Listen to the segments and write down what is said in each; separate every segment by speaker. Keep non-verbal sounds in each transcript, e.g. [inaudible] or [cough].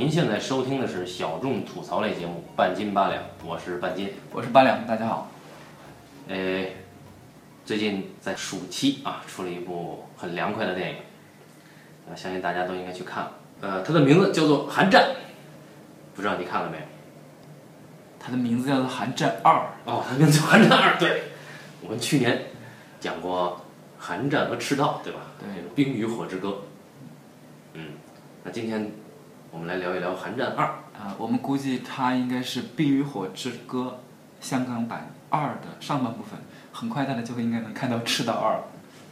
Speaker 1: 您现在收听的是小众吐槽类节目《半斤八两》，我是半斤。
Speaker 2: 我是八两，大家好。
Speaker 1: 呃，最近在暑期啊，出了一部很凉快的电影，啊，相信大家都应该去看了。呃，它的名字叫做《寒战》，不知道你看了没有？
Speaker 2: 它的名字叫做《寒战二》。
Speaker 1: 哦，它名字叫《寒战二》。对，我们去年讲过寒战和赤道，对吧？
Speaker 2: 对《
Speaker 1: 冰与火之歌》。嗯，那今天我们来聊一聊《寒战二》。
Speaker 2: 啊，我们估计它应该是《冰与火之歌》香港版二的上半部分，很快大家就会应该能看到《赤道二》。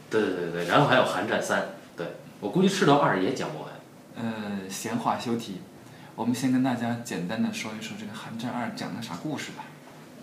Speaker 1: 对对对对，然后还有《寒战三》。对我估计《赤道二》也讲不完。
Speaker 2: 呃，闲话休题，我们先跟大家简单的说一说这个《寒战二》讲的啥故事吧。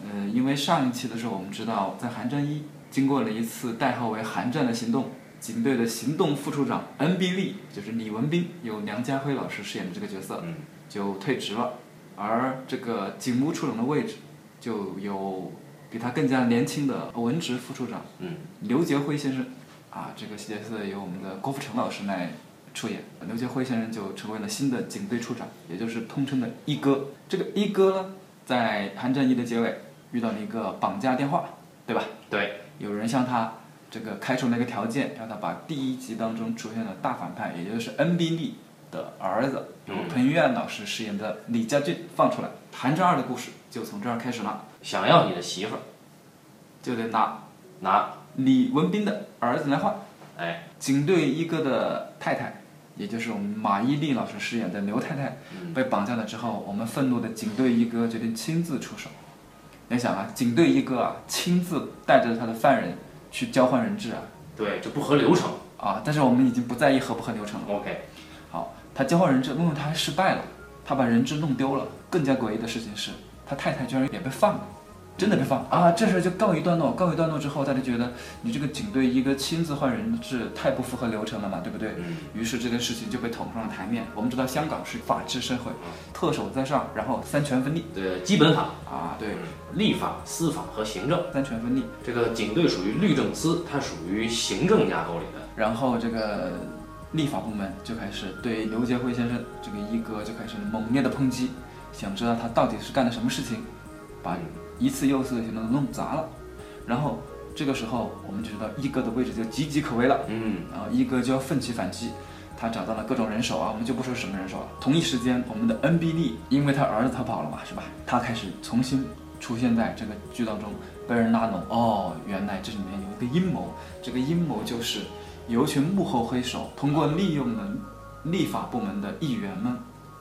Speaker 2: 呃，因为上一期的时候我们知道，在寒战一经过了一次代号为“寒战”的行动，警队的行动副处长 N.B. 利就是李文斌，由梁家辉老师饰演的这个角色，
Speaker 1: 嗯
Speaker 2: 就退职了，而这个警务处长的位置就由比他更加年轻的文职副处长
Speaker 1: 嗯
Speaker 2: 刘杰辉先生，啊，这个角色由我们的郭富城老师来出演。刘杰辉先生就成为了新的警队处长，也就是通称的一哥。这个一哥呢，在寒战一的结尾遇到了一个绑架电话，对吧？
Speaker 1: 对，
Speaker 2: 有人向他这个开出了一个条件，让他把第一集当中出现的大反派，也就是 N.B. 利的儿子，由彭于晏老师饰演的李家俊放出来。寒战二的故事就从这儿开始了，
Speaker 1: 想要你的媳妇儿，
Speaker 2: 就得拿
Speaker 1: 拿，
Speaker 2: 李文斌的儿子来换。
Speaker 1: 哎，
Speaker 2: 警队一哥的太太，也就是我们马伊琍老师饰演的刘太太，被绑架了之后，我们愤怒的警队一哥决定亲自出手。你想啊，警队一哥啊，亲自带着他的犯人去交换人质啊
Speaker 1: 对，这不合流程。
Speaker 2: 啊！但是我们已经不在意合不合流程了。
Speaker 1: OK，
Speaker 2: 好，他交换人质，问问他还失败了，他把人质弄丢了。更加诡异的事情是，他太太居然也被放了，真的被放啊！这事儿就告一段落。告一段落之后，大家觉得你这个警队一个亲自换人质太不符合流程了嘛，对不对？
Speaker 1: 嗯，
Speaker 2: 于是这件事情就被捅上了台面。我们知道香港是法治社会，特首在上，然后三权分立
Speaker 1: 对，基本法、
Speaker 2: 啊，对，
Speaker 1: 立法、司法和行政。
Speaker 2: 三权分立。
Speaker 1: 这个警队属于律政司，它属于行政架构里的。
Speaker 2: 然后这个立法部门就开始对刘杰辉先生这个一哥就开始猛烈的抨击，想知道他到底是干了什么事情，把一次又一次的行动都弄砸了。然后这个时候我们就知道一哥的位置就岌岌可危了。
Speaker 1: 嗯，
Speaker 2: 然后一哥就要奋起反击，他找到了各种人手啊，我们就不说什么人手了。同一时间，我们的 NBD 因为他儿子逃跑了嘛，是吧？他开始重新出现在这个剧当中，被人拉拢。哦，原来这里面有一个阴谋，这个阴谋就是有一群幕后黑手通过利用了立法部门的议员们。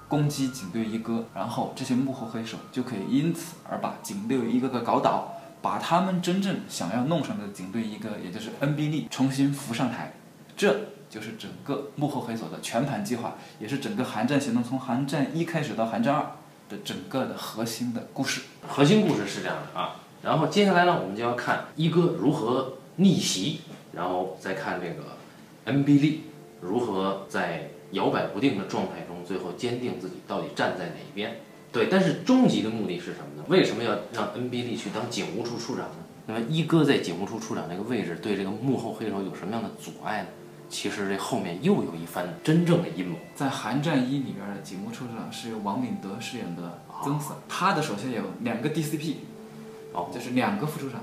Speaker 2: 攻击警队一哥，然后这些幕后黑手就可以因此而把警队一个个搞倒，把他们真正想要弄上的警队一哥，也就是 N.B. 利重新扶上台。这就是整个幕后黑手的全盘计划，也是整个寒战行动从寒战一开始到寒战二的整个的核心的故事。
Speaker 1: 核心故事是这样的啊。然后接下来呢，我们就要看一哥如何逆袭，然后再看这个 N B D 如何在摇摆不定的状态中，最后坚定自己到底站在哪一边。对，但是终极的目的是什么呢？为什么要让 N B D 去当警务处处长呢？那么一哥在警务处处长这个位置，对这个幕后黑手有什么样的阻碍呢？其实这后面又有一番真正的阴谋。
Speaker 2: 在寒战一里边的警务处长是由王敏德饰演的曾 Sir，他的手下有两个 DCP，
Speaker 1: 哦，
Speaker 2: 就是两个副处长，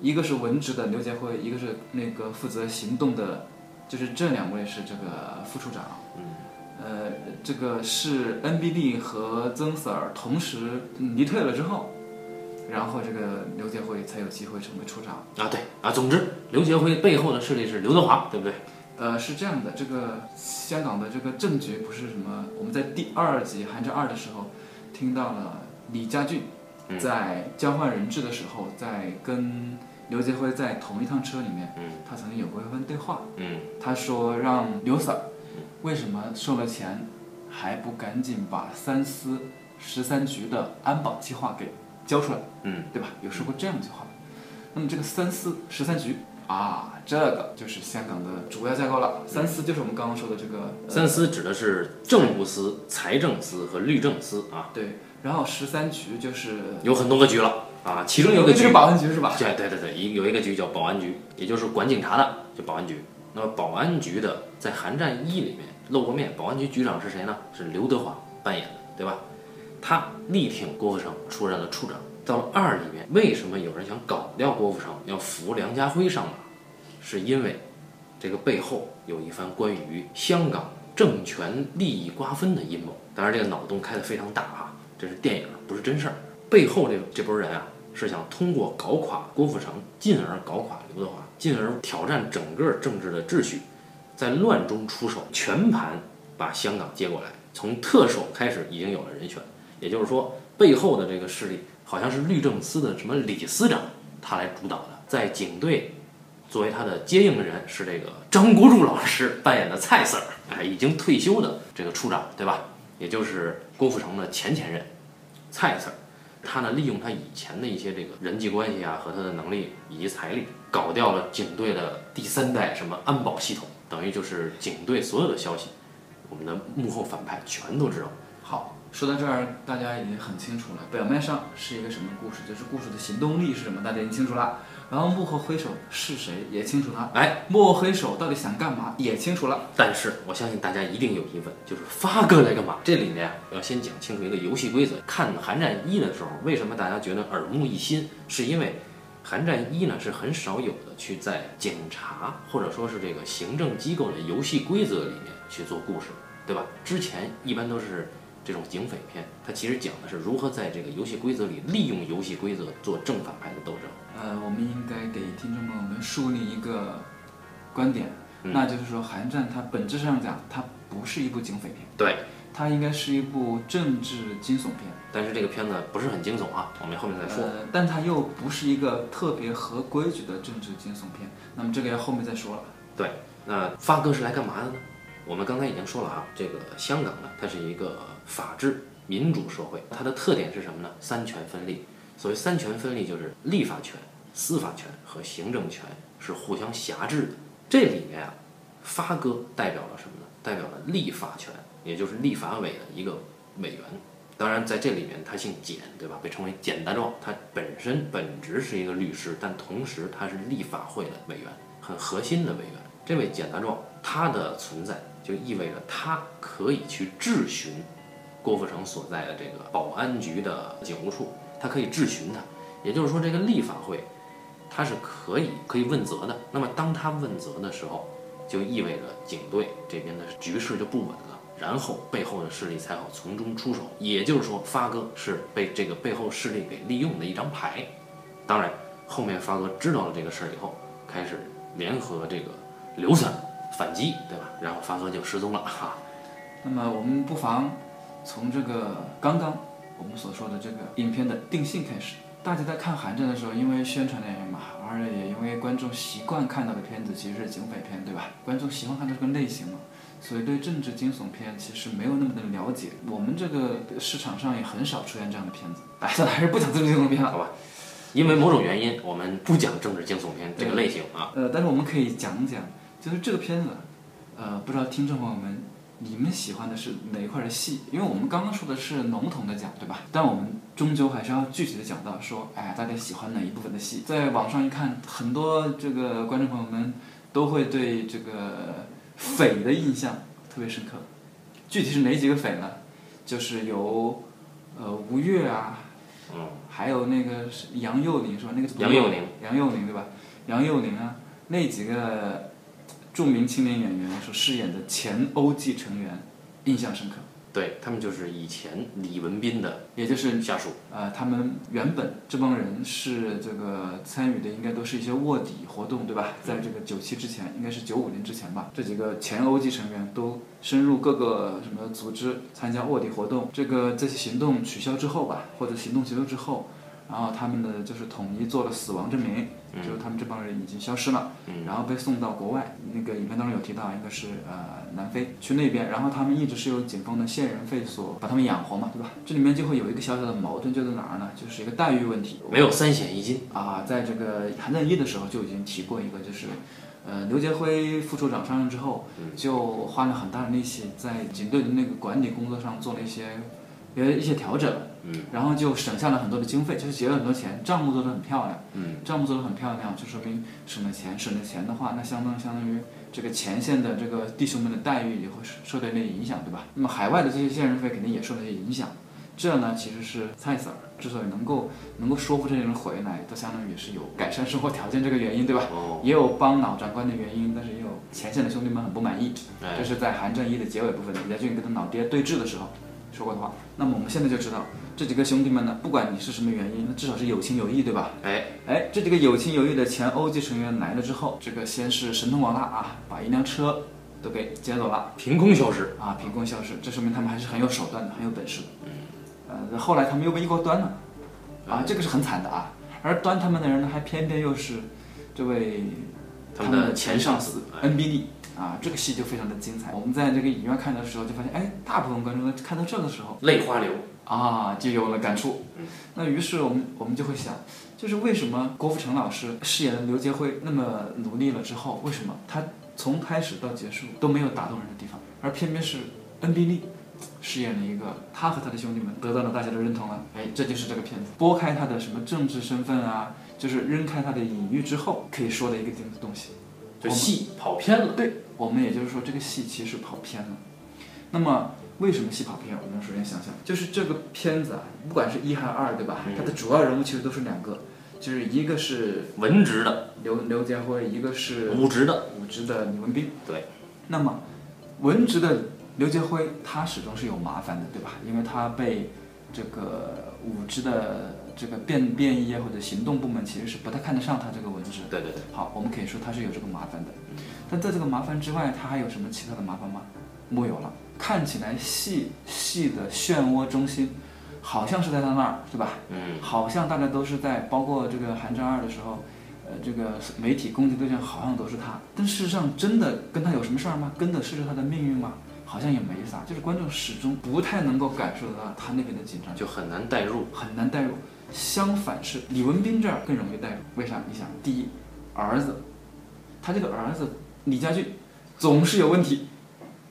Speaker 2: 一个是文职的刘杰辉，一个是那个负责行动的，就是这两位是这个副处长。
Speaker 1: 嗯，
Speaker 2: 呃，这个是 NBD 和曾 Sir 同时离退了之后，然后这个刘杰辉才有机会成为处长。
Speaker 1: 啊，对啊，总之刘杰辉背后的势力是刘德华，对不对？
Speaker 2: 呃，是这样的，这个香港的这个政局不是什么，我们在第二集《寒战二》的时候听到了李家俊
Speaker 1: 嗯
Speaker 2: 在交换人质的时候，在跟刘杰辉在同一趟车里面，
Speaker 1: 嗯
Speaker 2: 他曾经有过一番对话。
Speaker 1: 嗯
Speaker 2: 他说让刘 Sir 为什么收了钱还不赶紧把三司十三局的安保计划给交出来，
Speaker 1: 嗯，
Speaker 2: 对吧？有说过这样一句话。那么这个三司十三局啊，这个就是香港的主要架构了。三司就是我们刚刚说的这个呃
Speaker 1: 三司指的是政务司、财政司和律政司啊，
Speaker 2: 对，然后十三局就是
Speaker 1: 有很多个局了啊，其中有个局
Speaker 2: 这个保安局是吧？
Speaker 1: 对对对对，一有一个局叫保安局，也就是管警察的，就保安局。那么保安局的在《寒战一》里面露过面，保安局局长是谁呢？是刘德华。扮演的，对吧？他力挺郭富城出任了处长。到了二里面，为什么有人想搞掉郭富城，要扶梁家辉上马？是因为这个背后有一番关于香港政权利益瓜分的阴谋。当然，这个脑洞开得非常大哈，这是电影，不是真事儿。背后这这波人啊，是想通过搞垮郭富城，进而搞垮刘德华，进而挑战整个政治的秩序，在乱中出手，全盘把香港接过来。从特首开始已经有了人选，也就是说，背后的这个势力好像是律政司的什么李司长他来主导的，在警队。作为他的接应的人是这个张国柱老师扮演的蔡 Sir，哎，已经退休的这个处长，对吧？也就是郭富城的前前任，蔡 Sir，他呢利用他以前的一些这个人际关系啊和他的能力以及财力，搞掉了警队的第三代什么安保系统，等于就是警队所有的消息，我们的幕后反派全都知道。
Speaker 2: 说到这儿，大家已经很清楚了，表面上是一个什么故事，就是故事的行动力是什么，大家已经清楚了。然后幕后黑手是谁也清楚了，
Speaker 1: 哎，
Speaker 2: 幕后黑手到底想干嘛也清楚了。
Speaker 1: 但是我相信大家一定有疑问，就是发哥来干嘛？这里面啊要先讲清楚一个游戏规则。看《寒战一》的时候，为什么大家觉得耳目一新？是因为《寒战一》呢是很少有的去在警察或者说是这个行政机构的游戏规则里面去做故事，对吧？之前一般都是这种警匪片，它其实讲的是如何在这个游戏规则里利用游戏规则做正反派的斗争。
Speaker 2: 呃，我们应该给听众朋友们树立一个观点，那就是说，《寒战》它本质上讲，它不是一部警匪片，
Speaker 1: 对，
Speaker 2: 它应该是一部政治惊悚片。
Speaker 1: 但是这个片子不是很惊悚啊，我们后面再说。
Speaker 2: 呃，但它又不是一个特别合规矩的政治惊悚片，那么这个要后面再说了。
Speaker 1: 对，那发哥是来干嘛的呢？我们刚才已经说了啊，这个香港呢，它是一个法治民主社会，它的特点是什么呢？三权分立。所谓三权分立，就是立法权。司法权和行政权是互相辖制的，这里面啊，发哥代表了什么呢？代表了立法权，也就是立法委的一个委员。当然，在这里面他姓简，对吧？被称为简大壮。他本身本职是一个律师，但同时他是立法会的委员，很核心的委员。这位简大壮，他的存在就意味着他可以去质询郭富城所在的这个保安局的警务处，他可以质询他。也就是说，这个立法会。他是可以可以问责的。那么当他问责的时候，就意味着警队这边的局势就不稳了，然后背后的势力才好从中出手。也就是说，发哥是被这个背后势力给利用的一张牌。当然，后面发哥知道了这个事儿以后，开始联合这个刘三反击，对吧？然后发哥就失踪了哈。
Speaker 2: 那么我们不妨从这个刚刚我们所说的这个影片的定性开始。大家在看《寒战》的时候，因为宣传的原因嘛，而也因为观众习惯看到的片子其实是警匪片，对吧？观众喜欢看这个类型嘛，所以对政治惊悚片其实没有那么的了解。我们这个市场上也很少出现这样的片子。哎，算了，还是不讲政治惊悚片了，
Speaker 1: 好吧？因为某种原因，我们不讲政治惊悚片这个类型啊。
Speaker 2: 呃，但是我们可以讲讲，就是这个片子，呃，不知道听众朋友们。你们喜欢的是哪一块的戏？因为我们刚刚说的是笼统的讲，对吧？但我们终究还是要具体的讲到，说，哎，大家喜欢哪一部分的戏？在网上一看，很多这个观众朋友们都会对这个匪的印象特别深刻。具体是哪几个匪呢？就是有呃吴越啊，
Speaker 1: 嗯，
Speaker 2: 还有那个杨佑宁是吧？那个
Speaker 1: 杨佑宁，
Speaker 2: 杨佑宁对吧？杨佑宁啊，那几个。著名青年演员所饰演的前欧记成员，印象深刻。
Speaker 1: 对他们就是以前李文斌的，
Speaker 2: 也就是
Speaker 1: 下属。
Speaker 2: 呃，他们原本这帮人是这个参与的，应该都是一些卧底活动，对吧？在这个九七之前，应该是九五年之前吧。这几个前欧记成员都深入各个什么组织参加卧底活动。这个这些行动取消之后吧，或者行动结束之后。然后他们的，就是统一做了死亡证明，就是他们这帮人已经消失了，然后被送到国外。那个影片当中有提到，应该是呃南非去那边，然后他们一直是由警方的线人费所把他们养活嘛，对吧？这里面就会有一个小小的矛盾，就在哪儿呢？就是一个待遇问题，
Speaker 1: 没有三险一金
Speaker 2: 啊。在这个《韩战一》的时候就已经提过一个，就是呃刘杰辉副处长上任之后，就花了很大的力气在警队的那个管理工作上做了一些。有一些调整，
Speaker 1: 嗯，
Speaker 2: 然后就省下了很多的经费，就是节了很多钱，账目做得很漂亮，
Speaker 1: 嗯，
Speaker 2: 账目做得很漂亮，就说明省了钱，省了钱的话，那相当相当于这个前线的这个弟兄们的待遇也会受到一定影响，对吧？那么海外的这些线人费肯定也受到一些影响。这呢，其实是蔡 Sir 之所以能够能够说服这些人回来，都相当于是有改善生活条件这个原因，对吧？
Speaker 1: 哦，
Speaker 2: 也有帮老长官的原因，但是也有前线的兄弟们很不满意。这
Speaker 1: 哎，
Speaker 2: 是在韩正一的结尾部分，李家俊跟他老爹对峙的时候说过的话。那么我们现在就知道，这几个兄弟们呢，不管你是什么原因，那至少是有情有义，对吧？
Speaker 1: 哎，
Speaker 2: 哎，这几个有情有义的前欧级成员来了之后，这个先是神通广大啊，把一辆车都给劫走了
Speaker 1: 凭空消失，
Speaker 2: 啊，凭空消失，这说明他们还是很有手段的，很有本事的。呃，后来他们又被一锅端了，啊，这个是很惨的啊。而端他们的人呢，还偏偏又是这位
Speaker 1: 他们的前上司，哎
Speaker 2: 恩比利啊，这个戏就非常的精彩。我们在这个影院看的时候就发现，哎，大部分观众看到这个时候
Speaker 1: 泪花流，
Speaker 2: 啊，就有了感触
Speaker 1: 嗯。
Speaker 2: 那于是我们我们就会想，就是为什么郭富城老师饰演的刘杰辉那么努力了之后，为什么他从开始到结束都没有打动人的地方，而偏偏是恩比利饰演了一个他和他的兄弟们得到了大家的认同了。哎，这就是这个片子拨开他的什么政治身份啊，就是扔开他的隐喻之后可以说的一个东东西。
Speaker 1: 就戏跑偏了，
Speaker 2: 对我们也就是说，这个戏其实跑偏了。那么为什么戏跑偏？我们首先想想，就是这个片子啊，不管是一还是二，对吧？
Speaker 1: 嗯
Speaker 2: 它的主要人物其实都是两个，就是一个是
Speaker 1: 文职的、
Speaker 2: 刘刘杰辉，一个是
Speaker 1: 武职的，
Speaker 2: 武职的李文斌。
Speaker 1: 对。
Speaker 2: 那么文职的刘杰辉，他始终是有麻烦的，对吧？因为他被这个武职的这个便便衣啊或者行动部门其实是不太看得上他这个文职。
Speaker 1: 对对对，
Speaker 2: 好，我们可以说他是有这个麻烦的，但在这个麻烦之外，他还有什么其他的麻烦吗？木有了。看起来细细的漩涡中心，好像是在他那儿，对吧？
Speaker 1: 嗯，
Speaker 2: 好像大家都是在，包括这个《寒战二》的时候，呃，这个媒体攻击对象好像都是他，但事实上真的跟他有什么事儿吗？跟的是他的命运吗？好像也没啥，就是观众始终不太能够感受得到他那边的紧张，
Speaker 1: 就很难代入，
Speaker 2: 很难代入。相反是李文斌这儿更容易带入，为啥？你想，第一，儿子，他这个儿子李家俊总是有问题，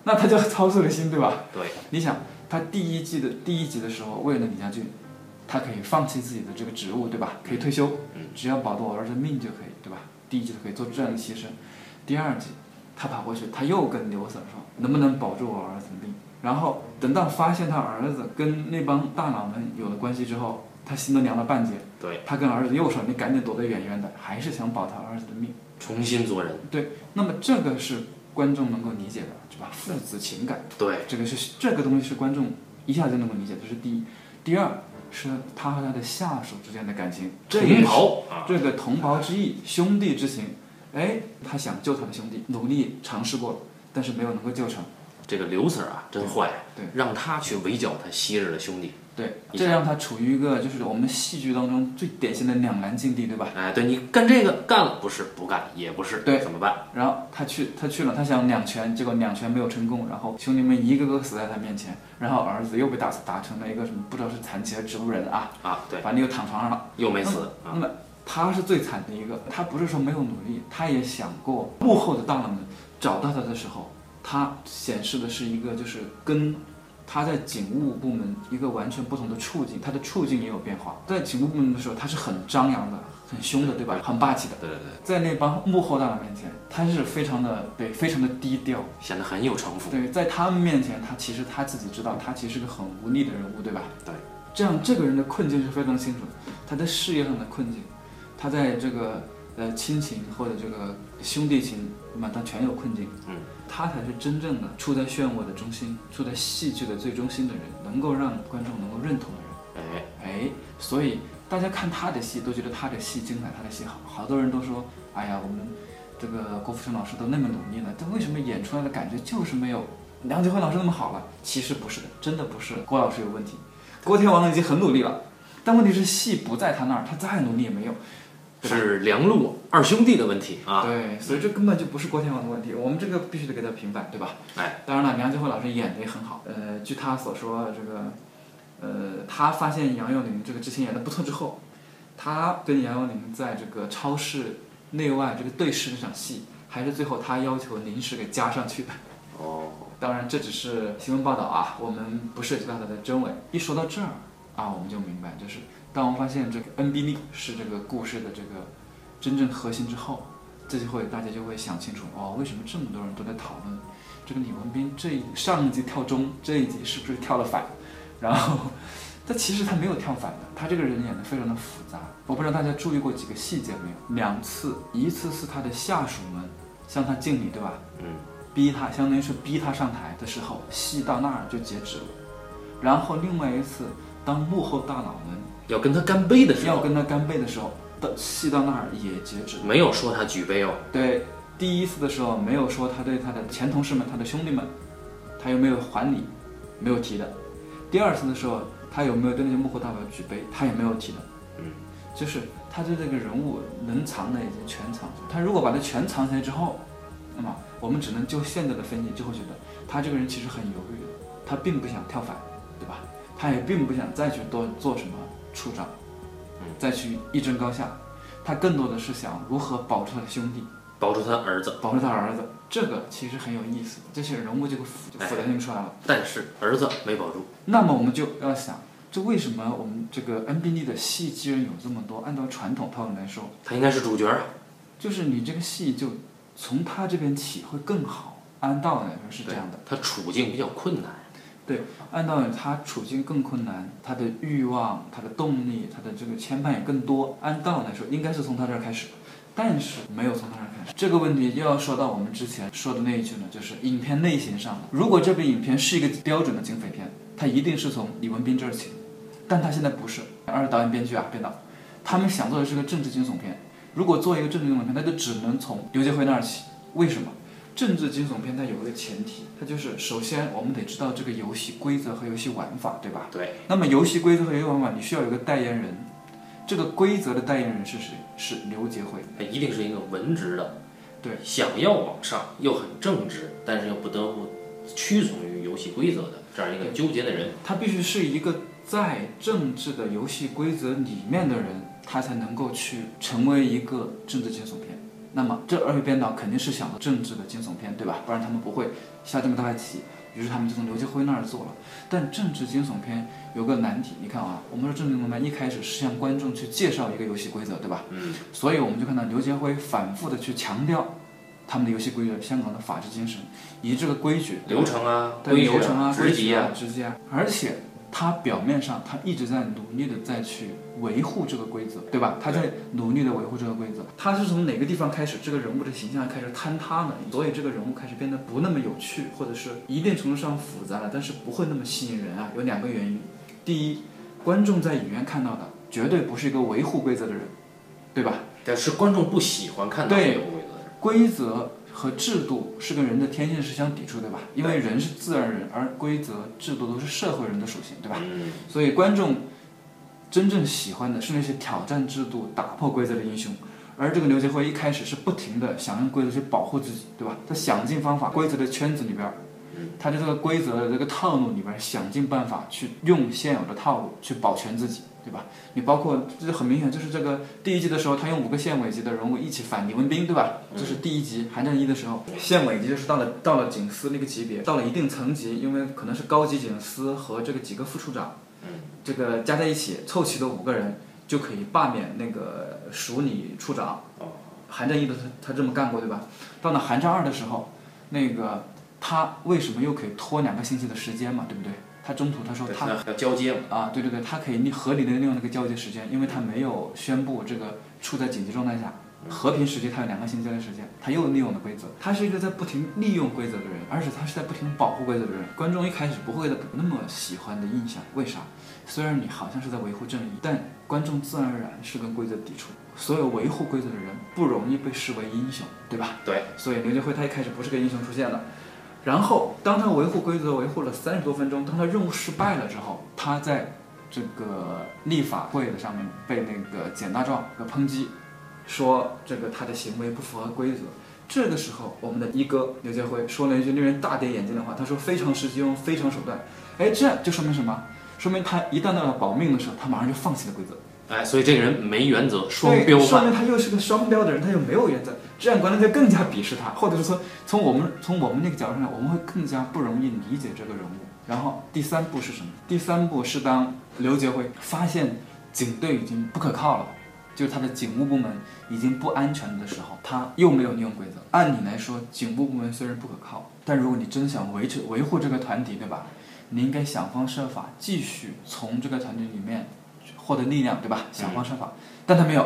Speaker 2: 那他就操碎了心，对吧？
Speaker 1: 对，
Speaker 2: 你想，他第一季的第一集的时候，为了李家俊，他可以放弃自己的这个职务，对吧？可以退休，
Speaker 1: 嗯
Speaker 2: 只要保住我儿子的命就可以，对吧？第一季他可以做这样的牺牲。第二集，他跑过去，他又跟刘 Sir 说，能不能保住我儿子的命？然后等到发现他儿子跟那帮大佬们有了关系之后，他心都凉了半截。
Speaker 1: 对，
Speaker 2: 他跟儿子又说：“你赶紧躲得远远的，还是想保他儿子的命。
Speaker 1: 重新做人，”对
Speaker 2: 那么这个是观众能够理解的，对吧？父子情感，
Speaker 1: 对，
Speaker 2: 这个是这个东西是观众一下就能够理解，这是第一。第二是他和他的下属之间的感情，这也
Speaker 1: 同
Speaker 2: 是
Speaker 1: 袍啊，
Speaker 2: 这个同袍之义、兄弟之情。哎，他想救他的兄弟，努力尝试过了，但是没有能够救成。
Speaker 1: 这个刘 Sir 啊，真坏，
Speaker 2: 对
Speaker 1: 让他去围剿他昔日的兄弟，
Speaker 2: 对，这让他处于一个就是我们戏剧当中最典型的两难境地，对吧？
Speaker 1: 哎，对你干这个干了不是，不干也不是，
Speaker 2: 对
Speaker 1: 怎么办？
Speaker 2: 然后他去，他去了，他想两全，结果两全没有成功，然后兄弟们一个个死在他面前，然后儿子又被打死，打成了一个什么不知道是残疾还是植物人啊，
Speaker 1: 啊，对，
Speaker 2: 反正又躺床上了。
Speaker 1: 又没死啊，
Speaker 2: 那么他是最惨的一个，他不是说没有努力，他也想过幕后的大佬们找到他的时候，他显示的是一个就是跟他在警务部门一个完全不同的处境，他的处境也有变化。在警务部门的时候，他是很张扬的、很凶的，对吧？很霸气的。
Speaker 1: 对对对，
Speaker 2: 在那帮幕后大佬面前，他是非常的对，非常的低调。
Speaker 1: 显得很有城府，
Speaker 2: 对，在他们面前，他其实他自己知道，他其实是个很无力的人物，对吧？
Speaker 1: 对。
Speaker 2: 这样，这个人的困境是非常清楚的，他在事业上的困境，他在这个呃亲情或者这个兄弟情，那么他全有困境。
Speaker 1: 嗯。
Speaker 2: 他才是真正的处在漩涡的中心，处在戏剧的最中心的人，能够让观众能够认同的人。
Speaker 1: 哎，
Speaker 2: 哎，所以大家看他的戏都觉得他的戏精彩，他的戏好。好多人都说，哎呀，我们这个郭富城老师都那么努力了，但为什么演出来的感觉就是没有梁家辉老师那么好了？其实不是的，真的不是郭老师有问题。郭天王已经很努力了，但问题是戏不在他那儿，他再努力也没用。
Speaker 1: 是梁陆二兄弟的问题啊，
Speaker 2: 对，所以这根本就不是郭天王的问题，我们这个必须得给他平反，对吧？
Speaker 1: 哎，
Speaker 2: 当然了，梁家辉老师演的也很好。呃，据他所说，这个，呃，他发现杨佑宁这个之前演的不错之后，他跟杨佑宁在这个超市内外这个对视那场戏，还是最后他要求临时给加上去的。
Speaker 1: 哦，
Speaker 2: 当然，这只是新闻报道啊，我们不涉及到它的真伪。一说到这儿啊，我们就明白，就是当我们发现这个 N B 力是这个故事的这个真正核心之后，这就会大家就会想清楚哦，为什么这么多人都在讨论这个李文斌这一上一集跳中，这一集是不是跳了反？然后，但其实他没有跳反的，他这个人演的非常的复杂。我不知道大家注意过几个细节没有？两次，一次是他的下属们向他敬礼，对吧？
Speaker 1: 嗯，
Speaker 2: 逼他，相当于是逼他上台的时候，戏到那儿就截止了。然后另外一次，当幕后大佬们
Speaker 1: 要跟他干杯的时候，
Speaker 2: 要跟他干杯的时候，到戏到那儿也截止。
Speaker 1: 没有说他举杯哦。
Speaker 2: 对，第一次的时候没有说他对他的前同事们、他的兄弟们，他有没有还礼，没有提的。第二次的时候，他有没有对那些幕后大佬举杯，他也没有提的。
Speaker 1: 嗯，
Speaker 2: 就是他对这个人物能藏的已经全藏起来。他如果把它全藏起来之后，那么我们只能就现在的分析，就会觉得他这个人其实很犹豫的，他并不想跳反，对吧？他也并不想再去多做什么处长，
Speaker 1: 嗯
Speaker 2: 再去一争高下。他更多的是想如何保住他的兄弟，
Speaker 1: 保住他儿子，
Speaker 2: 保住他儿子。这个其实很有意思，这些人物就会复就复杂性出来了。
Speaker 1: 但是儿子没保住。
Speaker 2: 那么我们就要想，这为什么我们这个恩比利的戏既然有这么多？按照传统套路来说，
Speaker 1: 他应该是主角啊。
Speaker 2: 就是你这个戏就从他这边起会更好。按道理来说是这样的，
Speaker 1: 他处境比较困难。
Speaker 2: 对，按道理他处境更困难，他的欲望、他的动力、他的这个牵绊也更多。按道理来说，应该是从他这儿开始，但是没有从他这儿开始。这个问题又要说到我们之前说的那一句呢，就是影片类型上的。如果这部影片是一个标准的警匪片，它一定是从李文斌这儿起，但他现在不是。二导演、编剧啊、编导，他们想做的是个政治惊悚片。如果做一个政治惊悚片，那就只能从刘杰辉那儿起。为什么？政治惊悚片它有一个前提，它就是首先我们得知道这个游戏规则和游戏玩法，对吧？
Speaker 1: 对，
Speaker 2: 那么游戏规则和游戏玩法，你需要有一个代言人，这个规则的代言人是谁？是刘杰辉。
Speaker 1: 他一定是一个文职的，
Speaker 2: 对，
Speaker 1: 想要往上又很正直，但是又不得不屈从于游戏规则的这样一个纠结的人。
Speaker 2: 他必须是一个在政治的游戏规则里面的人，他才能够去成为一个政治惊悚片。那么这二位编导肯定是想到政治的惊悚片，对吧？不然他们不会下这么大的棋。于是他们就从刘杰辉那儿做了。但政治惊悚片有个难题，你看啊，我们说政治惊悚片一开始是向观众去介绍一个游戏规则，对吧？
Speaker 1: 嗯，
Speaker 2: 所以我们就看到刘杰辉反复的去强调他们的游戏规则，香港的法治精神，以及这个规矩、
Speaker 1: 流程啊，
Speaker 2: 对
Speaker 1: 规矩
Speaker 2: 流程啊、
Speaker 1: 职级啊
Speaker 2: 规矩啊、，职级啊，而且他表面上他一直在努力的在去维护这个规则，对吧？他在努力的维护这个规则。他是从哪个地方开始，这个人物的形象开始坍塌呢？所以这个人物开始变得不那么有趣，或者是一定程度上复杂了，但是不会那么吸引人啊。有两个原因，第一，观众在影院看到的绝对不是一个维护规则的人，对吧？
Speaker 1: 但是观众不喜欢看到
Speaker 2: 对
Speaker 1: 这个规则。
Speaker 2: 规则和制度是跟人的天性是相抵触，对吧？因为人是自然人，而规则、制度都是社会人的属性，对吧？
Speaker 1: 嗯，
Speaker 2: 所以观众真正喜欢的是那些挑战制度、打破规则的英雄。而这个刘杰辉一开始是不停的想用规则去保护自己，对吧？他想尽方法，规则的圈子里边儿，他在这个规则的这个套路里边儿想尽办法去用现有的套路去保全自己，对吧？你包括这很明显，就是这个第一集的时候，他用五个县委级的人物一起反李文斌，对吧？这是第一集《韩战一》的时候，县委级就是到了到了警司那个级别，到了一定层级，因为可能是高级警司和这个几个副处长，这个加在一起凑齐的五个人就可以罢免那个署理处长。
Speaker 1: 哦，
Speaker 2: 寒战一的他他这么干过对吧？到了韩战二的时候，那个他为什么又可以拖两个星期的时间嘛？对不对？他中途他说他
Speaker 1: 要要交接嘛。
Speaker 2: 啊，对对对，他可以利合理的利用那个交接时间，因为他没有宣布这个处在紧急状态下，和平时期他有两个星期交接时间，他又利用了规则，他是一个在不停利用规则的人，而且他是在不停保护规则的人。观众一开始不会的那么喜欢的印象，为啥？虽然你好像是在维护正义，但观众自然而然是跟规则抵触。所有维护规则的人不容易被视为英雄，对吧？
Speaker 1: 对，
Speaker 2: 所以刘杰辉他一开始不是个英雄出现的，然后当他维护规则维护了三十多分钟，当他任务失败了之后，他在这个立法会的上面被那个简大壮给抨击，说这个他的行为不符合规则。这个时候，我们的一哥刘杰辉说了一句令人大跌眼镜的话，他说非常时机用非常手段，哎，这就说明什么？说明他一旦到了保命的时候，他马上就放弃了规则。
Speaker 1: 哎，所以这个人没原则，双标。
Speaker 2: 说明他又是个双标的人，他又没有原则。这样观众就更加鄙视他，或者是说从我们从我们那个角度上，我们会更加不容易理解这个人物。然后第三步是什么？第三步是当刘杰辉发现警队已经不可靠了，就是他的警务部门已经不安全的时候，他又没有利用规则。按理来说，警务部门虽然不可靠，但如果你真想维持维护这个团体，对吧？你应该想方设法继续从这个团体里面获得力量，对吧？想方设法，但他没有，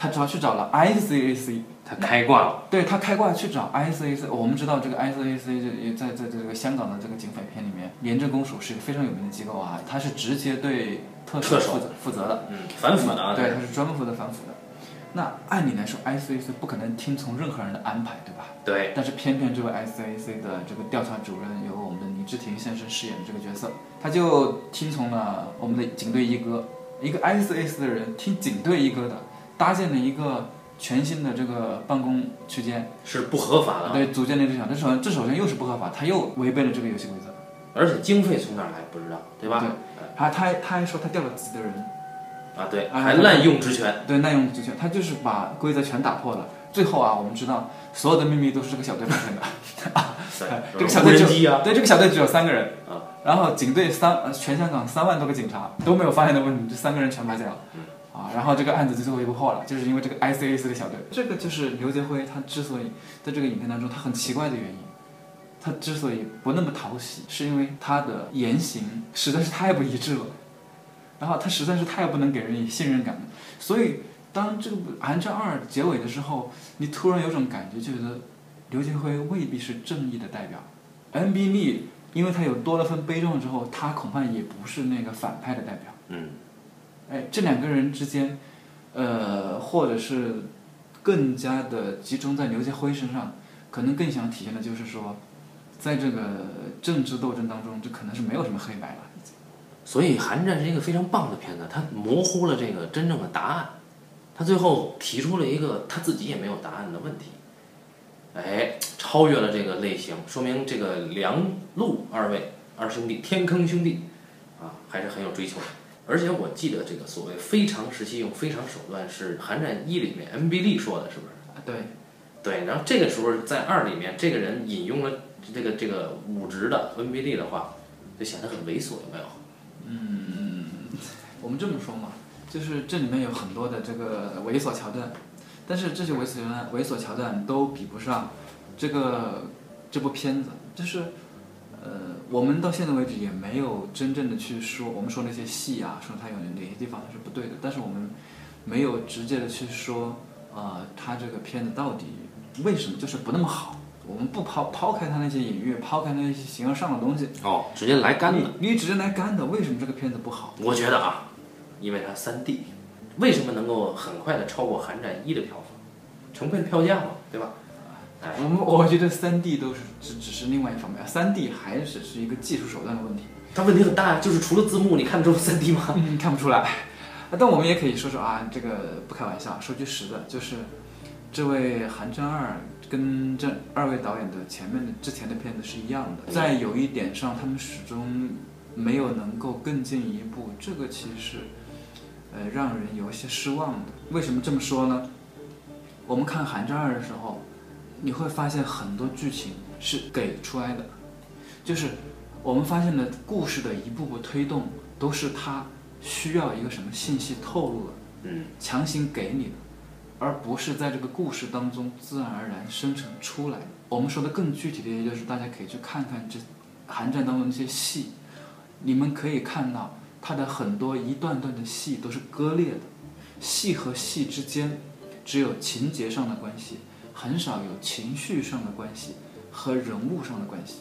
Speaker 2: 他只要去找了 ICAC。
Speaker 1: 他开挂了，
Speaker 2: 对他开挂去找 ICAC，我们知道这个 ICAC 也在在这个香港的这个警匪片里面，廉政公署是一个非常有名的机构啊，它是直接对特
Speaker 1: 首
Speaker 2: 负责负责的，
Speaker 1: 嗯，反腐的啊，
Speaker 2: 对，它是专门负责反腐的。那按理来说，ICAC 不可能听从任何人的安排，对吧？
Speaker 1: 对。
Speaker 2: 但是偏偏这位 ICAC 的这个调查主任由我们的倪志廷先生饰演的这个角色，他就听从了我们的警队一哥，一个 ICAC 的人听警队一哥的，搭建了一个。全新的这个办公区间
Speaker 1: 是不合法的，
Speaker 2: 对，组建的这项，这首先这首先又是不合法，他又违背了这个游戏规则，
Speaker 1: 而且经费从哪来不知道，对吧？
Speaker 2: 对，他他他还说他调了自己的人，
Speaker 1: 啊对，还滥用职权，
Speaker 2: 对，滥用职权，他就是把规则全打破了。最后啊，我们知道所有的秘密都是这个小队发现的，[laughs] 这个小队只有对这个小队只有三个人，啊，然后警队三全香港三万多个警察都没有发现的问题，这三个人全发现了。啊，然后这个案子就最后一步破了，就是因为这个 ICAC 的小队。这个就是刘杰辉他之所以在这个影片当中他很奇怪的原因，他之所以不那么讨喜，是因为他的言行实在是太不一致了，然后他实在是太不能给人以信任感了。所以当这个《寒战二》结尾的时候，你突然有种感觉，就觉得刘杰辉未必是正义的代表，N B 利因为他有多了份悲壮之后，他恐怕也不是那个反派的代表。
Speaker 1: 嗯。
Speaker 2: 哎，这两个人之间，呃，或者是更加的集中在刘家辉身上，可能更想体现的就是说，在这个政治斗争当中，这可能是没有什么黑白了。
Speaker 1: 所以《寒战》是一个非常棒的片子，它模糊了这个真正的答案，他最后提出了一个他自己也没有答案的问题，哎，超越了这个类型，说明这个梁陆二位二兄弟天坑兄弟啊，还是很有追求的。而且我记得这个所谓非常时期用非常手段是《寒战一》里面 N B 利说的，是不是？
Speaker 2: 对，
Speaker 1: 对。然后这个时候在二里面，这个人引用了这个这个武职的 N B 利的话，就显得很猥琐，有没有？
Speaker 2: 嗯，我们这么说嘛，就是这里面有很多的这个猥琐桥段，但是这些猥琐桥段猥琐桥段都比不上这个这部片子，就是。呃，我们到现在为止也没有真正的去说，我们说那些戏啊，说它有哪些地方是不对的，但是我们没有直接的去说，呃，它这个片子到底为什么就是不那么好？我们不抛抛开它那些隐喻，抛开那些形而上的东西，
Speaker 1: 哦，直接来干的，
Speaker 2: 你直接来干的，为什么这个片子不好？
Speaker 1: 我觉得啊，因为它三 D，为什么能够很快的超过《寒战一》的票房？成本票价嘛，对吧？
Speaker 2: 我们我觉得三 D 都是只只是另外一方面，三 D 还只是一个技术手段的问题。
Speaker 1: 它问题很大呀，就是除了字幕，你看得出三 D 吗？
Speaker 2: 看不出来。但我们也可以说说啊，这个不开玩笑，说句实的，就是这位韩真二跟这二位导演的前面的之前的片子是一样的，在有一点上，他们始终没有能够更进一步，这个其实呃让人有一些失望的。为什么这么说呢？我们看韩真二的时候。你会发现很多剧情是给出来的，就是我们发现的故事的一步步推动，都是他需要一个什么信息透露的，
Speaker 1: 嗯，
Speaker 2: 强行给你的，而不是在这个故事当中自然而然生成出来的。我们说的更具体的，也就是大家可以去看看这寒战当中那些戏，你们可以看到它的很多一段段的戏都是割裂的，戏和戏之间只有情节上的关系。很少有情绪上的关系和人物上的关系，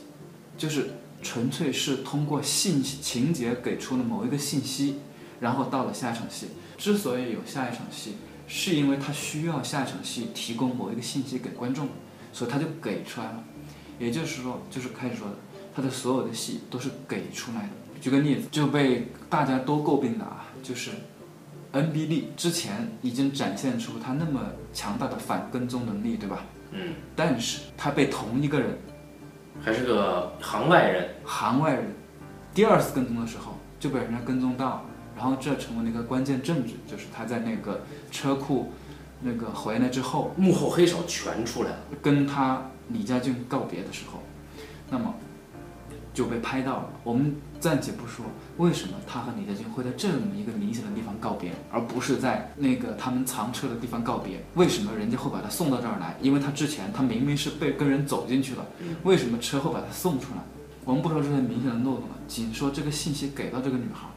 Speaker 2: 就是纯粹是通过信息情节给出了某一个信息，然后到了下一场戏。之所以有下一场戏，是因为他需要下一场戏提供某一个信息给观众，所以他就给出来了。也就是说，就是开始说的，他的所有的戏都是给出来的。举个例子，就被大家都诟病的啊，就是。N B 利之前已经展现出他那么强大的反跟踪能力，对吧？
Speaker 1: 嗯。
Speaker 2: 但是他被同一个人，
Speaker 1: 还是个行外人，
Speaker 2: 行外人，第二次跟踪的时候就被人家跟踪到，然后这成为了一个关键证据，就是他在那个车库，那个回来之后，
Speaker 1: 幕后黑手全出来了。
Speaker 2: 跟他李家俊告别的时候，那么就被拍到了。我们暂且不说为什么他和李家军会在这么一个明显的地方告别，而不是在那个他们藏车的地方告别。为什么人家会把他送到这儿来？因为他之前他明明是被跟人走进去了，为什么车会把他送出来？我们不说这些明显的漏洞了，仅说这个信息给到这个女孩，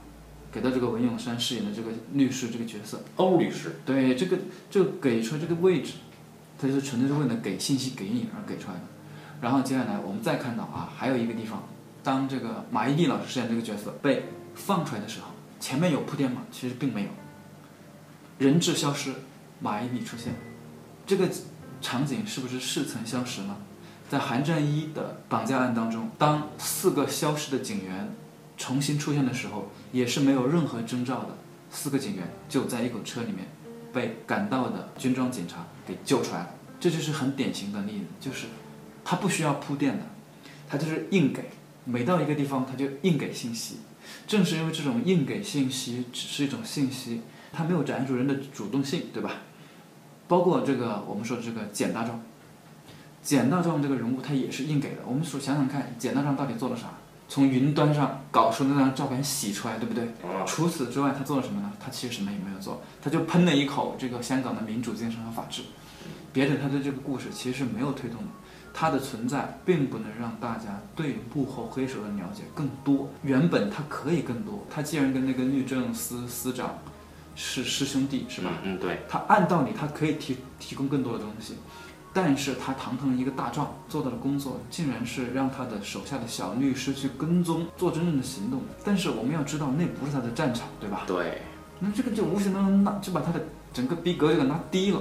Speaker 2: 给到这个文咏珊饰演的这个律师这个角色。
Speaker 1: 欧律师，
Speaker 2: 对这个这个给出这个位置，他就是纯粹是为了给信息给你而给出来的。然后接下来我们再看到啊，还有一个地方，当这个马伊琍老师饰演这个角色被放出来的时候，前面有铺垫吗？其实并没有。人质消失，马伊琍出现，这个场景是不是似曾相识呢？在韩战一的绑架案当中，当四个消失的警员重新出现的时候，也是没有任何征兆的。四个警员就在一口车里面被赶到的军装警察给救出来了。这就是很典型的例子，就是他不需要铺垫的，他就是硬给，每到一个地方他就硬给信息。正是因为这种硬给信息只是一种信息，它没有展现出人的主动性，对吧？包括这个我们说的这个简大壮。简大壮这个人物，他也是硬给的。我们说想想看，简大壮到底做了啥？从云端上搞出那张照片洗出来，对不对？除此之外，他做了什么呢？他其实什么也没有做，他就喷了一口这个香港的民主精神和法治。别的，他对这个故事其实是没有推动的。他的存在并不能让大家对幕后黑手的了解更多。原本他可以更多。他既然跟那个律政司司长是师兄弟，是吧？
Speaker 1: 嗯，对。
Speaker 2: 他按道理他可以提提供更多的东西。但是他堂堂一个大壮做到的工作，竟然是让他的手下的小律师去跟踪做真正的行动。但是我们要知道，那不是他的战场，对吧？
Speaker 1: 对。
Speaker 2: 那这个就无形当中拿就把他的整个逼格就给拉低了。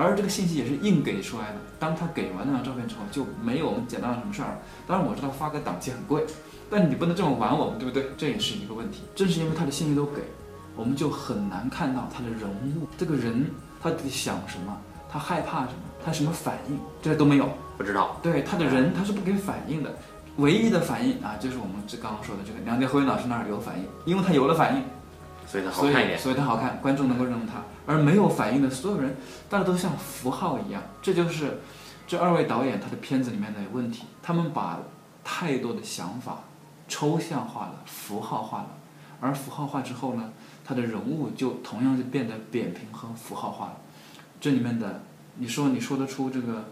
Speaker 2: 而这个信息也是硬给出来的。当他给完那张照片之后，就没有我们简单的什么事儿了。当然我知道发个档期很贵，但你不能这么玩我们，对不对？这也是一个问题。正是因为他的信息都给，我们就很难看到他的人物，这个人他得想什么，他害怕什么。他什么反应？这都没有，
Speaker 1: 不知道。
Speaker 2: 对他的人，他是不给反应的。唯一的反应啊，就是我们这刚刚说的这个梁家辉老师那儿有反应，因为他有了反应，
Speaker 1: 所以它好看一点，
Speaker 2: 所以它好看，观众能够认同它。而没有反应的所有人，大家都像符号一样。这就是这二位导演他的片子里面的问题，他们把太多的想法抽象化了、符号化了，而符号化之后呢，他的人物就同样就变得扁平和符号化了。这里面的。你说你说得出这个，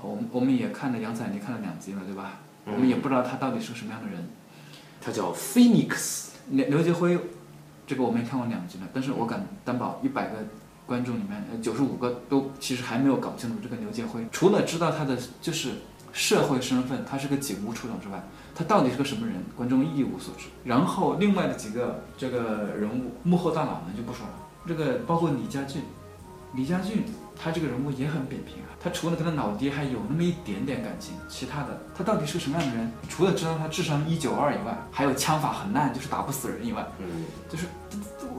Speaker 2: 我们我们也看了杨采妮看了两集了，对吧？我们也不知道他到底是个什么样的人。
Speaker 1: 他叫 Phoenix。
Speaker 2: 刘刘杰辉，这个我们也看过两集了，但是我敢担保，一百个观众里面，九十五个都其实还没有搞清楚这个刘建辉。除了知道他的就是社会身份，他是个警务处长之外，他到底是个什么人，观众一无所知。然后另外的几个这个人物幕后大佬呢就不说了，这个包括李家俊，李家俊。他这个人物也很扁平啊，他除了跟他老爹还有那么一点点感情，其他的他到底是个什么样的人？除了知道他智商一九二以外，还有枪法很烂，就是打不死人以外，
Speaker 1: 嗯，
Speaker 2: 就是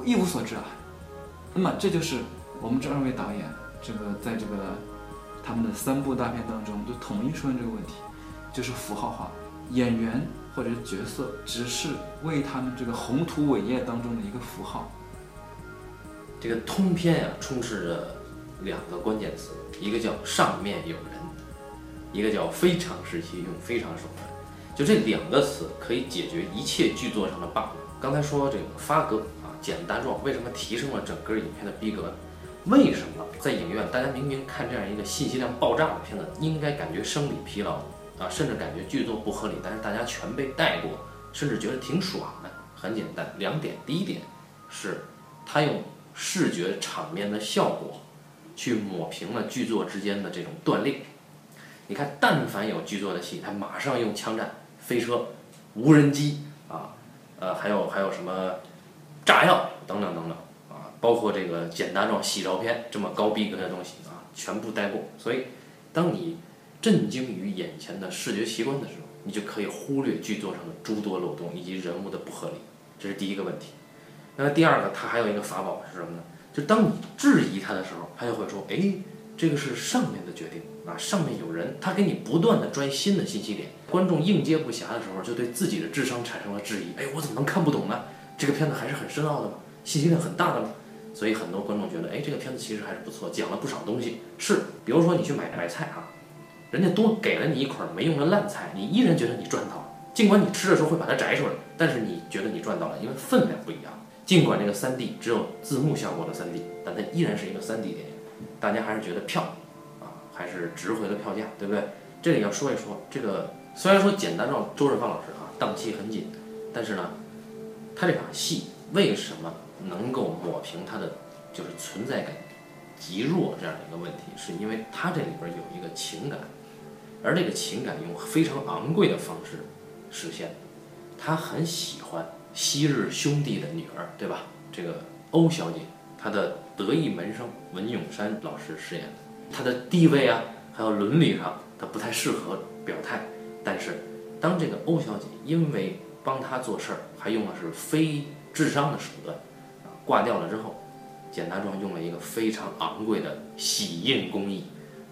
Speaker 2: 一无所知啊。那么这就是我们这二位导演，这个在这个他们的三部大片当中就统一出现这个问题，就是符号化，演员或者是角色只是为他们这个宏图伟业当中的一个符号。
Speaker 1: 这个通篇呀，充斥着。两个关键词，一个叫上面有人，一个叫非常时期用非常手段。就这两个词可以解决一切剧作上的 bug。刚才说这个发哥啊，简单状为什么提升了整个影片的逼格？为什么在影院大家明明看这样一个信息量爆炸的片子，应该感觉生理疲劳啊，甚至感觉剧作不合理，但是大家全被带过，甚至觉得挺爽的？很简单，两点。第一点是他用视觉场面的效果。去抹平了剧作之间的这种断裂。你看，但凡有剧作的戏，他马上用枪战、飞车、无人机啊，呃，还有还有什么炸药等等等等啊，包括这个简单状洗照片这么高逼格的东西啊，全部带过。所以，当你震惊于眼前的视觉奇观的时候，你就可以忽略剧作上的诸多漏洞以及人物的不合理。这是第一个问题。那么第二个，它还有一个法宝是什么呢？就当你质疑他的时候，他就会说：“哎，这个是上面的决定啊，上面有人，他给你不断的拽新的信息点。观众应接不暇的时候，就对自己的智商产生了质疑。哎，我怎么能看不懂呢？这个片子还是很深奥的吗？信息量很大的吗？所以很多观众觉得，哎，这个片子其实还是不错，讲了不少东西。是，比如说你去买买菜啊，人家多给了你一捆没用的烂菜，你依然觉得你赚到了。尽管你吃的时候会把它摘出来，但是你觉得你赚到了，因为分量不一样。尽管这个 3D 只有字幕效果的 3D，但它依然是一个 3D 电影，大家还是觉得票啊，还是值回了票价，对不对？这里要说一说这个，虽然说简单到周润发老师啊档期很紧，但是呢，他这场戏为什么能够抹平他的就是存在感极弱这样的一个问题，是因为他这里边有一个情感，而这个情感用非常昂贵的方式实现，他很喜欢。昔日兄弟的女儿，对吧？这个欧小姐，她的得意门生文咏珊老师饰演的，她的地位啊，还有伦理上，她不太适合表态。但是，当这个欧小姐因为帮他做事儿，还用的是非智商的手段，挂掉了之后，简大壮用了一个非常昂贵的洗印工艺，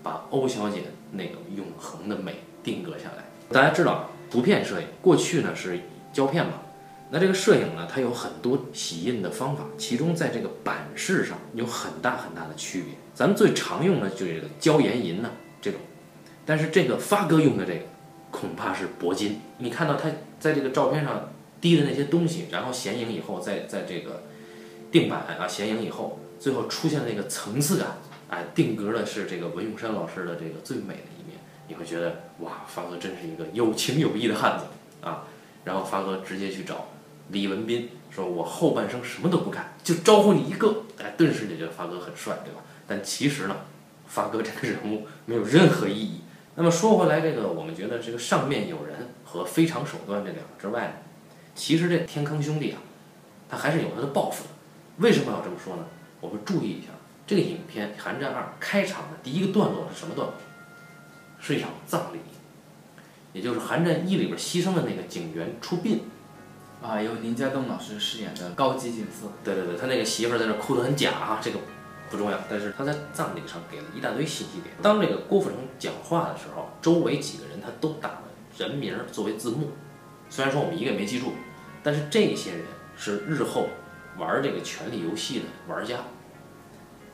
Speaker 1: 把欧小姐那个永恒的美定格下来。大家知道，图片摄影过去呢是胶片嘛。那这个摄影呢，它有很多洗印的方法，其中在这个版式上有很大很大的区别。咱们最常用的就是这个椒盐银呢这种，但是这个发哥用的这个恐怕是铂金。你看到他在这个照片上滴的那些东西，然后显影以后，在在这个定版啊显影以后，最后出现那个层次感，哎，定格的是这个文咏珊老师的这个最美的一面，你会觉得哇，发哥真是一个有情有义的汉子啊。然后发哥直接去找。李文斌说：“我后半生什么都不干，就招呼你一个。”哎，顿时就觉得发哥很帅，对吧？但其实呢，发哥这个人物没有任何意义。那么说回来，这个我们觉得这个上面有人和非常手段这两个之外呢，其实这天坑兄弟啊，他还是有他的抱负的。为什么要这么说呢？我们注意一下，这个影片《寒战二》开场的第一个段落是什么段落？是一场葬礼，也就是《寒战一》里边牺牲的那个警员出殡。
Speaker 2: 啊，由林家栋老师饰演的高级警司。
Speaker 1: 对对对，他那个媳妇儿在那哭得很假啊，这个不重要。但是他在葬礼上给了一大堆信息点。当这个郭富城讲话的时候，周围几个人他都打了人名作为字幕。虽然说我们一个也没记住，但是这些人是日后玩这个权力游戏的玩家，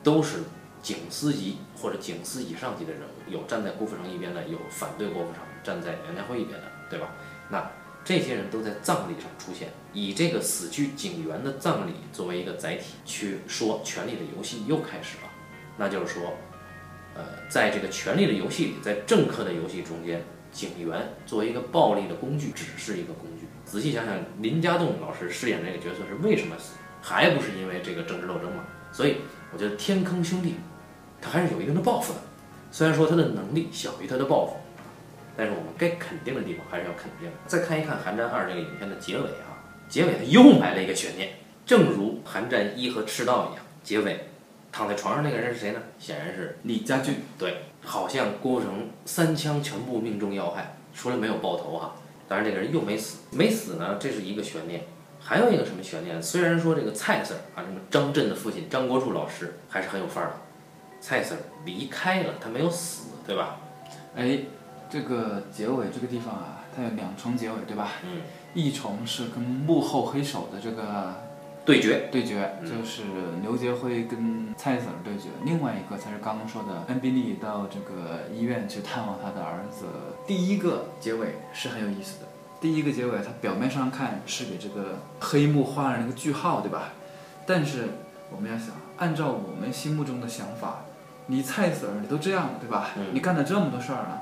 Speaker 1: 都是警司级或者警司以上级的人物。有站在郭富城一边的，有反对郭富城站在梁家辉一边的，对吧？那。这些人都在葬礼上出现，以这个死去警员的葬礼作为一个载体去说《权力的游戏》又开始了。那就是说，呃，在这个《权力的游戏》里，在政客的游戏中间，警员作为一个暴力的工具，只是一个工具。仔细想想，林家栋老师饰演这个角色是为什么死？还不是因为这个政治斗争吗？所以，我觉得天坑兄弟他还是有一定的抱负的，虽然说他的能力小于他的抱负。但是我们该肯定的地方还是要肯定。再看一看《寒战二》这个影片的结尾啊，结尾它又埋了一个悬念，正如《寒战一》和《赤道》一样，结尾躺在床上那个人是谁呢？显然是
Speaker 2: 李家俊。
Speaker 1: 对，好像郭富城三枪全部命中要害，除了没有爆头哈。当然这个人又没死，没死呢，这是一个悬念。还有一个什么悬念？虽然说这个蔡 Sir 啊，什么张震的父亲张国柱老师还是很有范儿的，蔡 Sir 离开了，他没有死，对吧？
Speaker 2: 哎。这个结尾这个地方啊，它有两重结尾，对吧？
Speaker 1: 嗯。
Speaker 2: 一重是跟幕后黑手的这个
Speaker 1: 对决，
Speaker 2: 对决就是刘杰辉跟蔡 Sir 对决。另外一个才是刚刚说的恩比利到这个医院去探望他的儿子。第一个结尾是很有意思的。第一个结尾，它表面上看是给这个黑幕画了一个句号，对吧？但是我们要想，按照我们心目中的想法，你蔡 Sir 你都这样了，对吧？你干了这么多事儿了。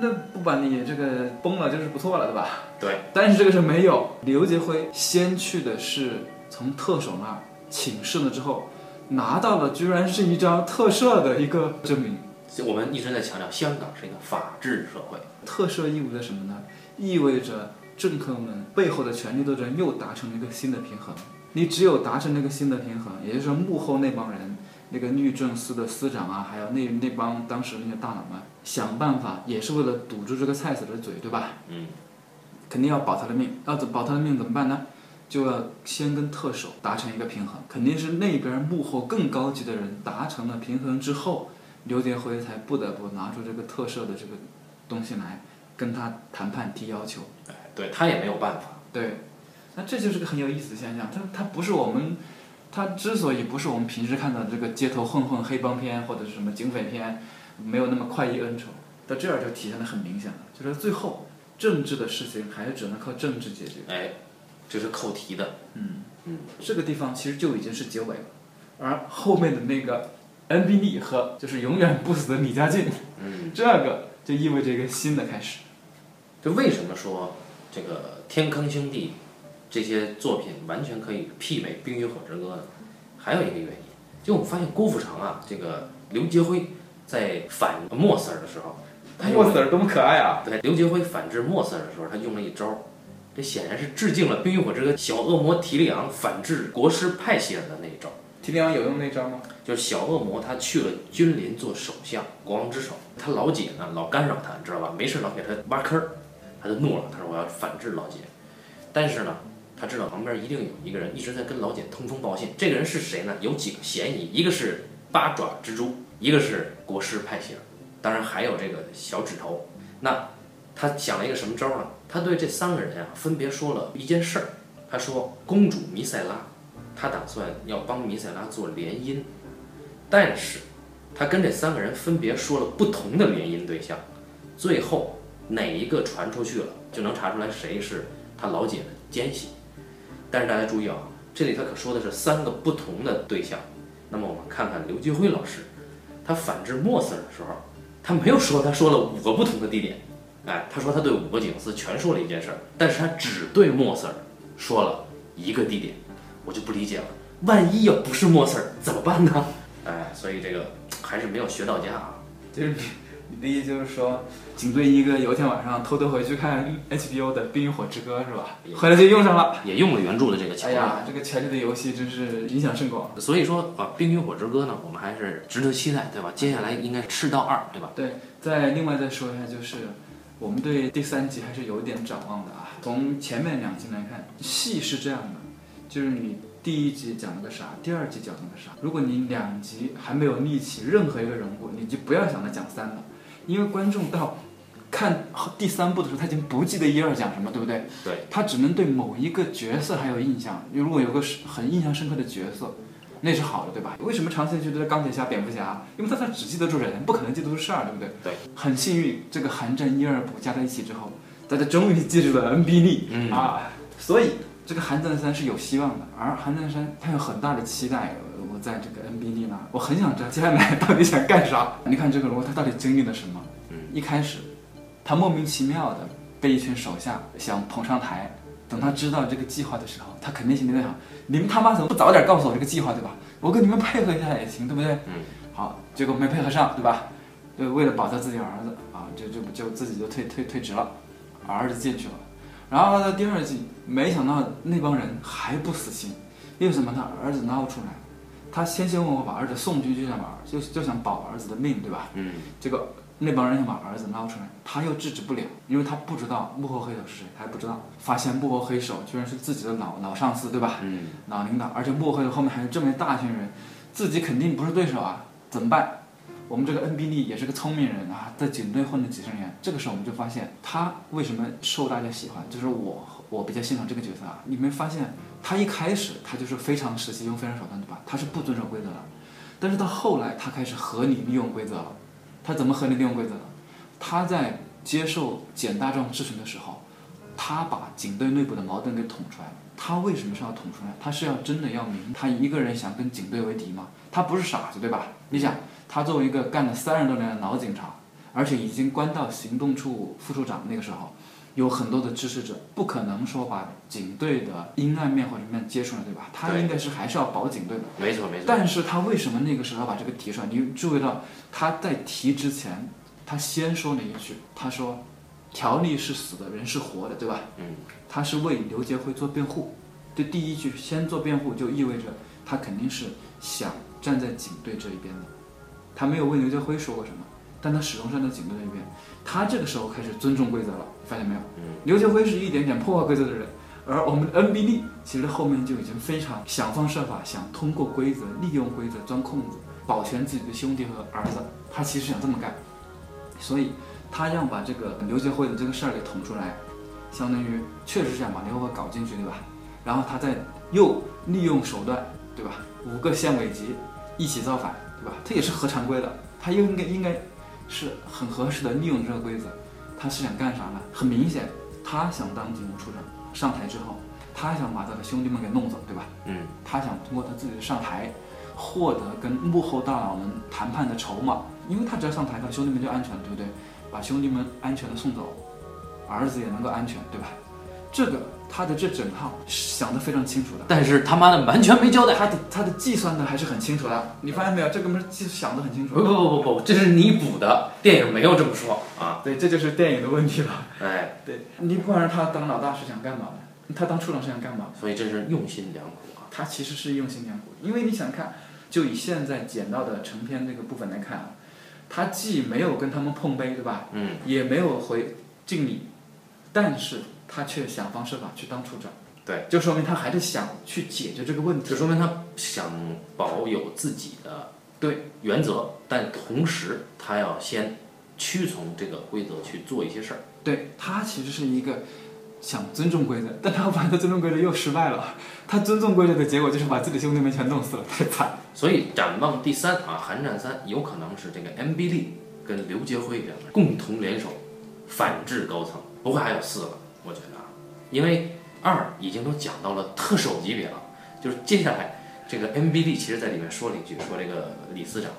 Speaker 2: 那不把你这个崩了就是不错了，对吧？
Speaker 1: 对。
Speaker 2: 但是这个是没有，刘杰辉先去的是从特首那儿请示了之后，拿到了居然是一张特赦的一个证明。
Speaker 1: 我们一直在强调，香港是一个法治社会。
Speaker 2: 特赦意味着什么呢？意味着政客们背后的权力斗争又达成了一个新的平衡。你只有达成那个新的平衡，也就是说幕后那帮人。那个律政司的司长啊，还有那那帮当时那些大佬们，想办法也是为了堵住这个蔡 Sir 的嘴，对吧？
Speaker 1: 嗯，
Speaker 2: 肯定要保他的命，要保他的命怎么办呢？就要先跟特首达成一个平衡，肯定是那边幕后更高级的人达成了平衡之后，刘杰辉才不得不拿出这个特赦的这个东西来跟他谈判提要求。
Speaker 1: 哎，对他也没有办法。
Speaker 2: 对，那这就是个很有意思的现象，他他不是我们。它之所以不是我们平时看到的这个街头混混、黑帮片或者是什么警匪片，没有那么快意恩仇，到这儿就体现的很明显了，就是最后政治的事情还是只能靠政治解决。
Speaker 1: 哎，这是扣题的。
Speaker 2: 嗯
Speaker 1: 嗯，
Speaker 2: 这个地方其实就已经是结尾了，而后面的那个 N B 利和就是永远不死的李家劲，
Speaker 1: 嗯，
Speaker 2: 这个就意味着一个新的开始。
Speaker 1: 就为什么说这个天坑兄弟这些作品完全可以媲美《冰与火之歌》呢？还有一个原因，就我们发现郭富城啊，这个刘杰辉在反莫 Sir 的时候，他用了
Speaker 2: 儿多么可爱啊！
Speaker 1: 对刘杰辉反制莫 Sir 的时候，他用了一招儿，这显然是致敬了《冰与火之歌》小恶魔提里昂反制国师派希尔的那一招儿。
Speaker 2: 提里昂有用那招吗？
Speaker 1: 就是小恶魔他去了君临做首相，国王之首，他老姐呢老干扰他，你知道吧？没事老给他挖坑儿，他就怒了，他说我要反制老姐。但是呢，他知道旁边一定有一个人一直在跟老姐通风报信，这个人是谁呢？有几个嫌疑，一个是八爪蜘蛛，一个是国师派系，当然还有这个小指头。那他想了一个什么招呢？他对这三个人啊分别说了一件事儿，他说公主弥赛拉。他打算要帮弥赛拉做联姻，但是他跟这三个人分别说了不同的联姻对象，最后哪一个传出去了，就能查出来谁是他老姐的奸细。但是大家注意啊，这里他可说的是三个不同的对象。那么我们看看刘杰辉老师，他反制莫 Sir 的时候，他没有说他说了五个不同的地点，哎，他说他对五个警司全说了一件事儿，但是他只对莫 Sir 说了一个地点。我就不理解了，万一要不是莫 Sir 怎么办呢？哎，所以这个还是没有学到家啊。
Speaker 2: 就 [laughs] 是你你的意思就是说，警队一哥有一天晚上偷偷回去看 HBO 的《冰与火之歌》是吧？回来就用上了。
Speaker 1: 也用了原著的这个桥段。
Speaker 2: 哎呀，这个《权力的游戏》真是影响甚广。
Speaker 1: 所以说啊，《冰与火之歌》呢，我们还是值得期待，对吧？接下来应该是赤道二，对吧？
Speaker 2: 对，再另外再说一下，就是我们对第三集还是有一点展望的啊。从前面两集来看，戏是这样的。就是你第一集讲了个啥，第二集讲了个啥。如果你两集还没有立起任何一个人物，你就不要想着讲三了，因为观众到看第三部的时候，他已经不记得一二讲什么，对不对？
Speaker 1: 对。
Speaker 2: 他只能对某一个角色还有印象。如果有个很印象深刻的角色，那是好的，对吧？为什么长期觉得钢铁侠、蝙蝠侠？因为他他只记得住人，不可能记得住事儿，对不对？
Speaker 1: 对。
Speaker 2: 很幸运，这个寒战一二部加在一起之后，大家终于记住了 N B D、
Speaker 1: 嗯
Speaker 2: 啊，所以。这个韩德三是有希望的，而韩德三他有很大的期待。我在这个 NBD 呢，我很想知道接下来到底想干啥。你看这个罗，他到底经历了什么？
Speaker 1: 嗯，
Speaker 2: 一开始他莫名其妙的被一群手下想捧上台，等他知道这个计划的时候，他肯定心里在想：你们他妈怎么不早点告诉我这个计划，对吧？我跟你们配合一下也行，对不对？
Speaker 1: 嗯，
Speaker 2: 好，结果没配合上，对吧？就为了保他自己儿子啊，就就就自己就退退退职了，儿子进去了。然后到第二季，没想到那帮人还不死心，为什么他儿子捞出来，他千辛万苦把儿子送进去，就想把就就想保儿子的命，对吧？
Speaker 1: 嗯。
Speaker 2: 这个那帮人想把儿子捞出来，他又制止不了，因为他不知道幕后黑手是谁，他还不知道。发现幕后黑手居然是自己的老老上司，对吧？
Speaker 1: 嗯。
Speaker 2: 老领导，而且幕后黑手后面还有这么一大群人，自己肯定不是对手啊，怎么办？我们这个 N B 利也是个聪明人啊，在警队混了几十年。这个时候我们就发现他为什么受大家喜欢，就是我我比较欣赏这个角色啊。你没发现他一开始他就是非常时期用非常手段对吧？他是不遵守规则的，但是到后来他开始合理利用规则了。他怎么合理利用规则呢？他在接受简大壮质询的时候，他把警队内部的矛盾给捅出来了。他为什么是要捅出来？他是要真的要明他一个人想跟警队为敌吗？他不是傻子对吧？你想。他作为一个干了三十多年的老警察，而且已经关到行动处副处长，那个时候有很多的支持者，不可能说把警队的阴暗面或者面揭出来，对吧？他应该是还是要保警队的。
Speaker 1: 没错没错。
Speaker 2: 但是他为什么那个时候要把这个提出来？你注意到他在提之前，他先说了一句，他说：“条例是死的，人是活的，对吧？”
Speaker 1: 嗯。
Speaker 2: 他是为刘杰辉做辩护，这第一句先做辩护，就意味着他肯定是想站在警队这一边的。他没有为刘杰辉说过什么，但他始终站在警队那边。他这个时候开始尊重规则了，发现没有？刘杰辉是一点点破坏规则的人，而我们的 NBD 其实后面就已经非常想方设法，想通过规则、利用规则钻空子，保全自己的兄弟和儿子。他其实想这么干，所以他要把这个刘杰辉的这个事儿给捅出来，相当于确实是想把刘杰辉搞进去，对吧？然后他再又利用手段对吧？五个县委级一起造反，对吧？他也是合常规的，他又应该应该是很合适的利用这个规则。他是想干啥呢？很明显，他想当警务处长，上台之后，他想把他的兄弟们给弄走，对吧？
Speaker 1: 嗯，
Speaker 2: 他想通过他自己的上台，获得跟幕后大佬们谈判的筹码，因为他只要上台，他的兄弟们就安全了，对不对？把兄弟们安全的送走，儿子也能够安全，对吧？这个他的这整套想得非常清楚的。
Speaker 1: 但是他妈的完全没交代。
Speaker 2: 他的他的计算的还是很清楚的，你发现没有？这哥们儿计想得很清楚。
Speaker 1: 不不不不不，这是你补的，电影没有这么说啊。
Speaker 2: 对，这就是电影的问题了。
Speaker 1: 哎，
Speaker 2: 对，你不管是他当老大是想干嘛的？他当处长是想干嘛？
Speaker 1: 所以这是用心良苦啊。
Speaker 2: 他其实是用心良苦，因为你想看，就以现在剪到的成片这个部分来看啊，他既没有跟他们碰杯，对吧？
Speaker 1: 嗯，
Speaker 2: 也没有回敬礼，但是他却想方设法去当处长。
Speaker 1: 对，
Speaker 2: 就说明他还是想去解决这个问题。
Speaker 1: 就说明他想保有自己的
Speaker 2: 对
Speaker 1: 原则，但同时他要先屈从这个规则去做一些事儿。
Speaker 2: 对他其实是一个想尊重规则，但他玩的尊重规则又失败了。他尊重规则的结果就是把自己兄弟们全弄死了，太惨。
Speaker 1: 所以展望第三啊，寒战三有可能是这个 M B D 跟刘杰辉两个人共同联手反制高层，不会还有四了，我觉得啊，因为二已经都讲到了特首级别了，就是接下来这个 MBD 其实在里面说了一句，说这个李司长，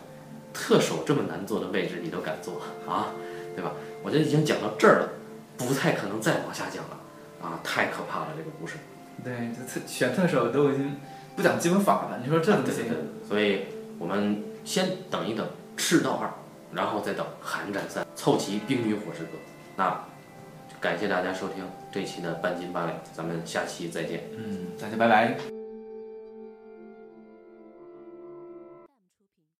Speaker 1: 特首这么难做的位置你都敢做啊，对吧？我觉得已经讲到这儿了，不太可能再往下讲了啊，太可怕了这个故事。
Speaker 2: 对，这特选特首都已经不讲基本法了，你说这怎么行？
Speaker 1: 对对对，所以我们先等一等《赤道二》，然后再等《寒战三》，凑齐《冰与火之歌》。那感谢大家收听这期的半斤八两，咱们下期再见。
Speaker 2: 嗯，大家拜拜。